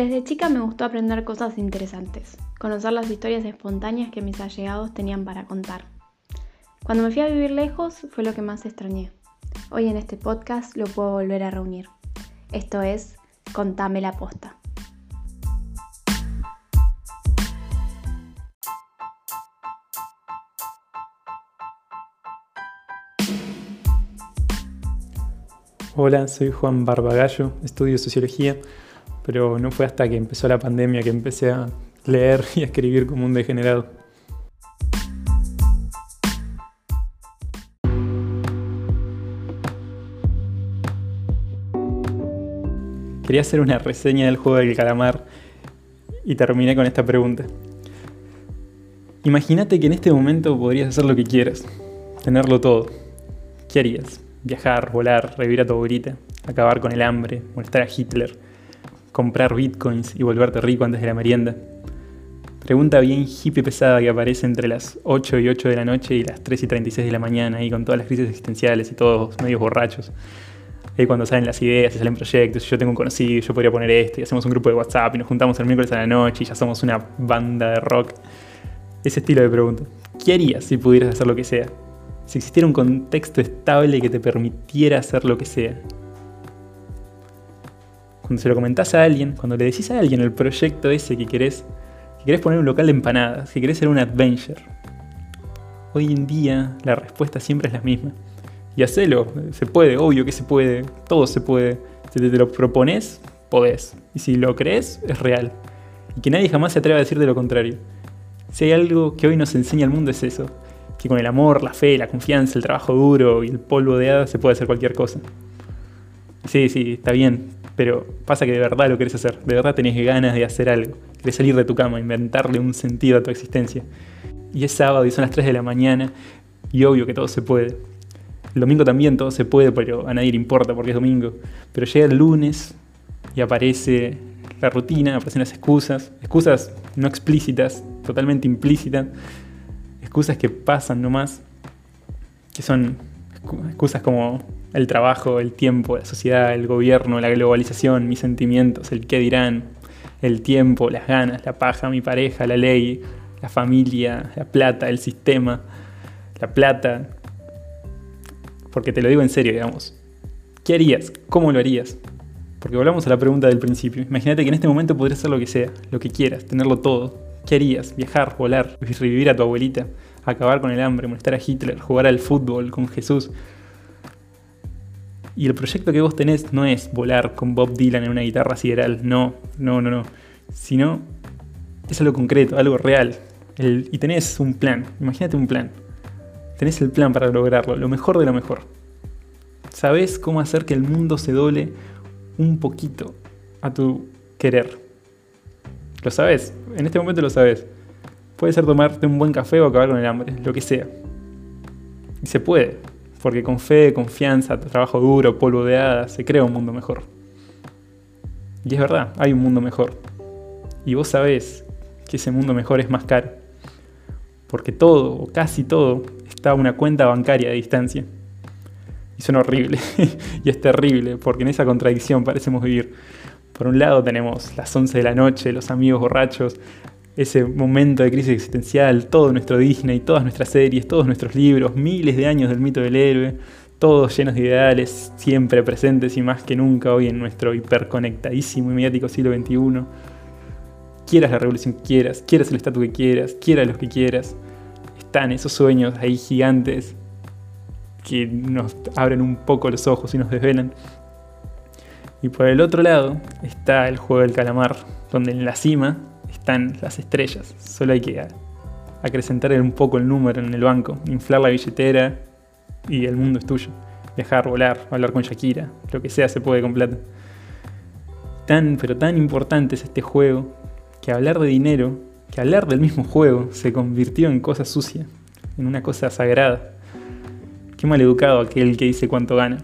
Desde chica me gustó aprender cosas interesantes, conocer las historias espontáneas que mis allegados tenían para contar. Cuando me fui a vivir lejos fue lo que más extrañé. Hoy en este podcast lo puedo volver a reunir. Esto es Contame la posta. Hola, soy Juan Barbagallo, estudio sociología, pero no fue hasta que empezó la pandemia que empecé a leer y a escribir como un degenerado. Quería hacer una reseña del juego del calamar y terminé con esta pregunta. Imagínate que en este momento podrías hacer lo que quieras, tenerlo todo. ¿Qué harías? viajar, volar, revivir a tu abuelita, acabar con el hambre, molestar a Hitler, comprar bitcoins y volverte rico antes de la merienda. Pregunta bien hippie pesada que aparece entre las 8 y 8 de la noche y las 3 y 36 de la mañana, y con todas las crisis existenciales y todos medios borrachos. Ahí cuando salen las ideas, y salen proyectos, yo tengo un conocido, yo podría poner esto, y hacemos un grupo de WhatsApp y nos juntamos el miércoles a la noche y ya somos una banda de rock. Ese estilo de pregunta. ¿Qué harías si pudieras hacer lo que sea? si existiera un contexto estable que te permitiera hacer lo que sea. Cuando se lo comentás a alguien, cuando le decís a alguien el proyecto ese que querés, que querés poner un local de empanadas, que querés ser un adventure, hoy en día la respuesta siempre es la misma. Y hacelo, se puede, obvio que se puede, todo se puede. Si te, te lo propones, podés. Y si lo crees, es real. Y que nadie jamás se atreva a decirte lo contrario. Si hay algo que hoy nos enseña el mundo es eso, que con el amor, la fe, la confianza, el trabajo duro y el polvo de hadas se puede hacer cualquier cosa. Sí, sí, está bien, pero pasa que de verdad lo querés hacer, de verdad tenés ganas de hacer algo, querés salir de tu cama, inventarle un sentido a tu existencia. Y es sábado y son las 3 de la mañana y obvio que todo se puede. El domingo también todo se puede, pero a nadie le importa porque es domingo. Pero llega el lunes y aparece la rutina, aparecen las excusas, excusas no explícitas, totalmente implícitas, excusas que pasan nomás, que son excusas como el trabajo, el tiempo, la sociedad, el gobierno, la globalización, mis sentimientos, el qué dirán, el tiempo, las ganas, la paja, mi pareja, la ley, la familia, la plata, el sistema, la plata. Porque te lo digo en serio, digamos. ¿Qué harías? ¿Cómo lo harías? Porque volvamos a la pregunta del principio. Imagínate que en este momento podrías hacer lo que sea, lo que quieras, tenerlo todo, ¿Qué harías? ¿Viajar, volar, revivir a tu abuelita, acabar con el hambre, molestar a Hitler, jugar al fútbol con Jesús? Y el proyecto que vos tenés no es volar con Bob Dylan en una guitarra sideral, no, no, no, no. Sino es algo concreto, algo real. y tenés un plan, imagínate un plan. Tenés el plan para lograrlo, lo mejor de lo mejor. Sabés cómo hacer que el mundo se doble un poquito a tu querer. Lo sabes, en este momento lo sabes. Puede ser tomarte un buen café o acabar con el hambre, lo que sea. Y se puede, porque con fe, confianza, trabajo duro, polvo de hadas, se crea un mundo mejor. Y es verdad, hay un mundo mejor. Y vos sabés que ese mundo mejor es más caro. Porque todo, o casi todo, está a una cuenta bancaria de distancia. Y suena horrible. y es terrible, porque en esa contradicción parecemos vivir. Por un lado tenemos las 11 de la noche, los amigos borrachos, ese momento de crisis existencial, todo nuestro Disney, todas nuestras series, todos nuestros libros, miles de años del mito del héroe, todos llenos de ideales, siempre presentes y más que nunca hoy en nuestro hiperconectadísimo y mediático siglo XXI. Quieras la revolución que quieras, quieras el estatus que quieras, quieras los que quieras, están esos sueños ahí gigantes que nos abren un poco los ojos y nos desvelan. Y por el otro lado está el juego del calamar, donde en la cima están las estrellas. Solo hay que acrecentar un poco el número en el banco, inflar la billetera y el mundo es tuyo. Viajar, volar, hablar con Shakira, lo que sea se puede con plata. Tan, pero tan importante es este juego que hablar de dinero, que hablar del mismo juego, se convirtió en cosa sucia, en una cosa sagrada. Qué mal educado aquel que dice cuánto gana.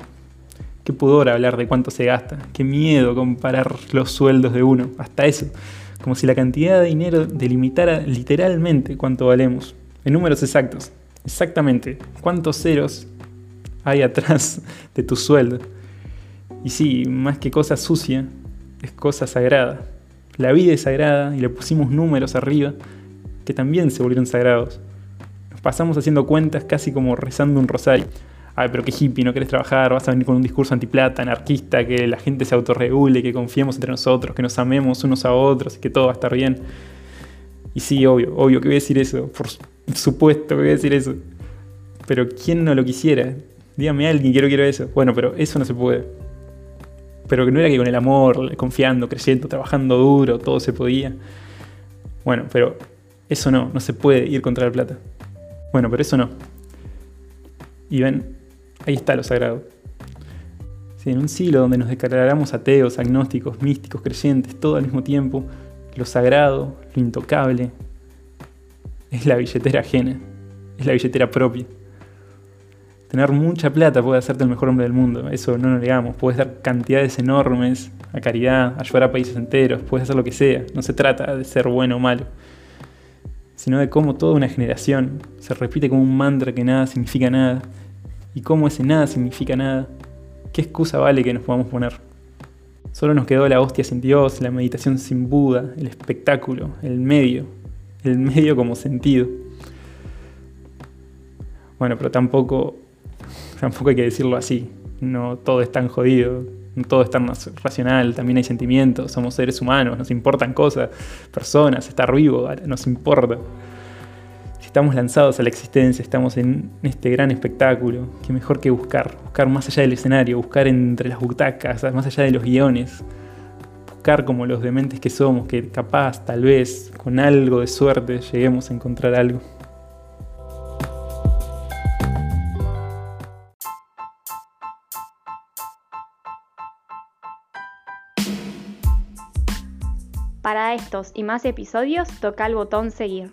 Qué pudor hablar de cuánto se gasta. Qué miedo comparar los sueldos de uno. Hasta eso. Como si la cantidad de dinero delimitara literalmente cuánto valemos. En números exactos. Exactamente. ¿Cuántos ceros hay atrás de tu sueldo? Y sí, más que cosa sucia, es cosa sagrada. La vida es sagrada y le pusimos números arriba que también se volvieron sagrados. Nos pasamos haciendo cuentas casi como rezando un rosario. Ay, pero qué hippie, no querés trabajar, vas a venir con un discurso antiplata, anarquista, que la gente se autorregule, que confiemos entre nosotros, que nos amemos unos a otros y que todo va a estar bien. Y sí, obvio, obvio que voy a decir eso, por supuesto que voy a decir eso. Pero ¿quién no lo quisiera? Dígame a alguien que no quiero eso. Bueno, pero eso no se puede. Pero que no era que con el amor, confiando, creyendo, trabajando duro, todo se podía. Bueno, pero eso no, no se puede ir contra la plata. Bueno, pero eso no. Y ven, ahí está lo sagrado. Si en un siglo donde nos declaráramos ateos, agnósticos, místicos, creyentes, todo al mismo tiempo, lo sagrado, lo intocable, es la billetera ajena, es la billetera propia. Tener mucha plata puede hacerte el mejor hombre del mundo, eso no lo negamos. Puedes dar cantidades enormes a caridad, ayudar a países enteros, puedes hacer lo que sea. No se trata de ser bueno o malo, sino de cómo toda una generación se repite como un mantra que nada significa nada. Y cómo ese nada significa nada, ¿qué excusa vale que nos podamos poner? Solo nos quedó la hostia sin Dios, la meditación sin Buda, el espectáculo, el medio, el medio como sentido. Bueno, pero tampoco tampoco hay que decirlo así. No todo es tan jodido, no todo es tan racional, también hay sentimientos, somos seres humanos, nos importan cosas, personas, estar vivo, nos importa. Estamos lanzados a la existencia, estamos en este gran espectáculo, qué mejor que buscar, buscar más allá del escenario, buscar entre las butacas, más allá de los guiones, buscar como los dementes que somos, que capaz, tal vez, con algo de suerte, lleguemos a encontrar algo. Para estos y más episodios, toca el botón seguir.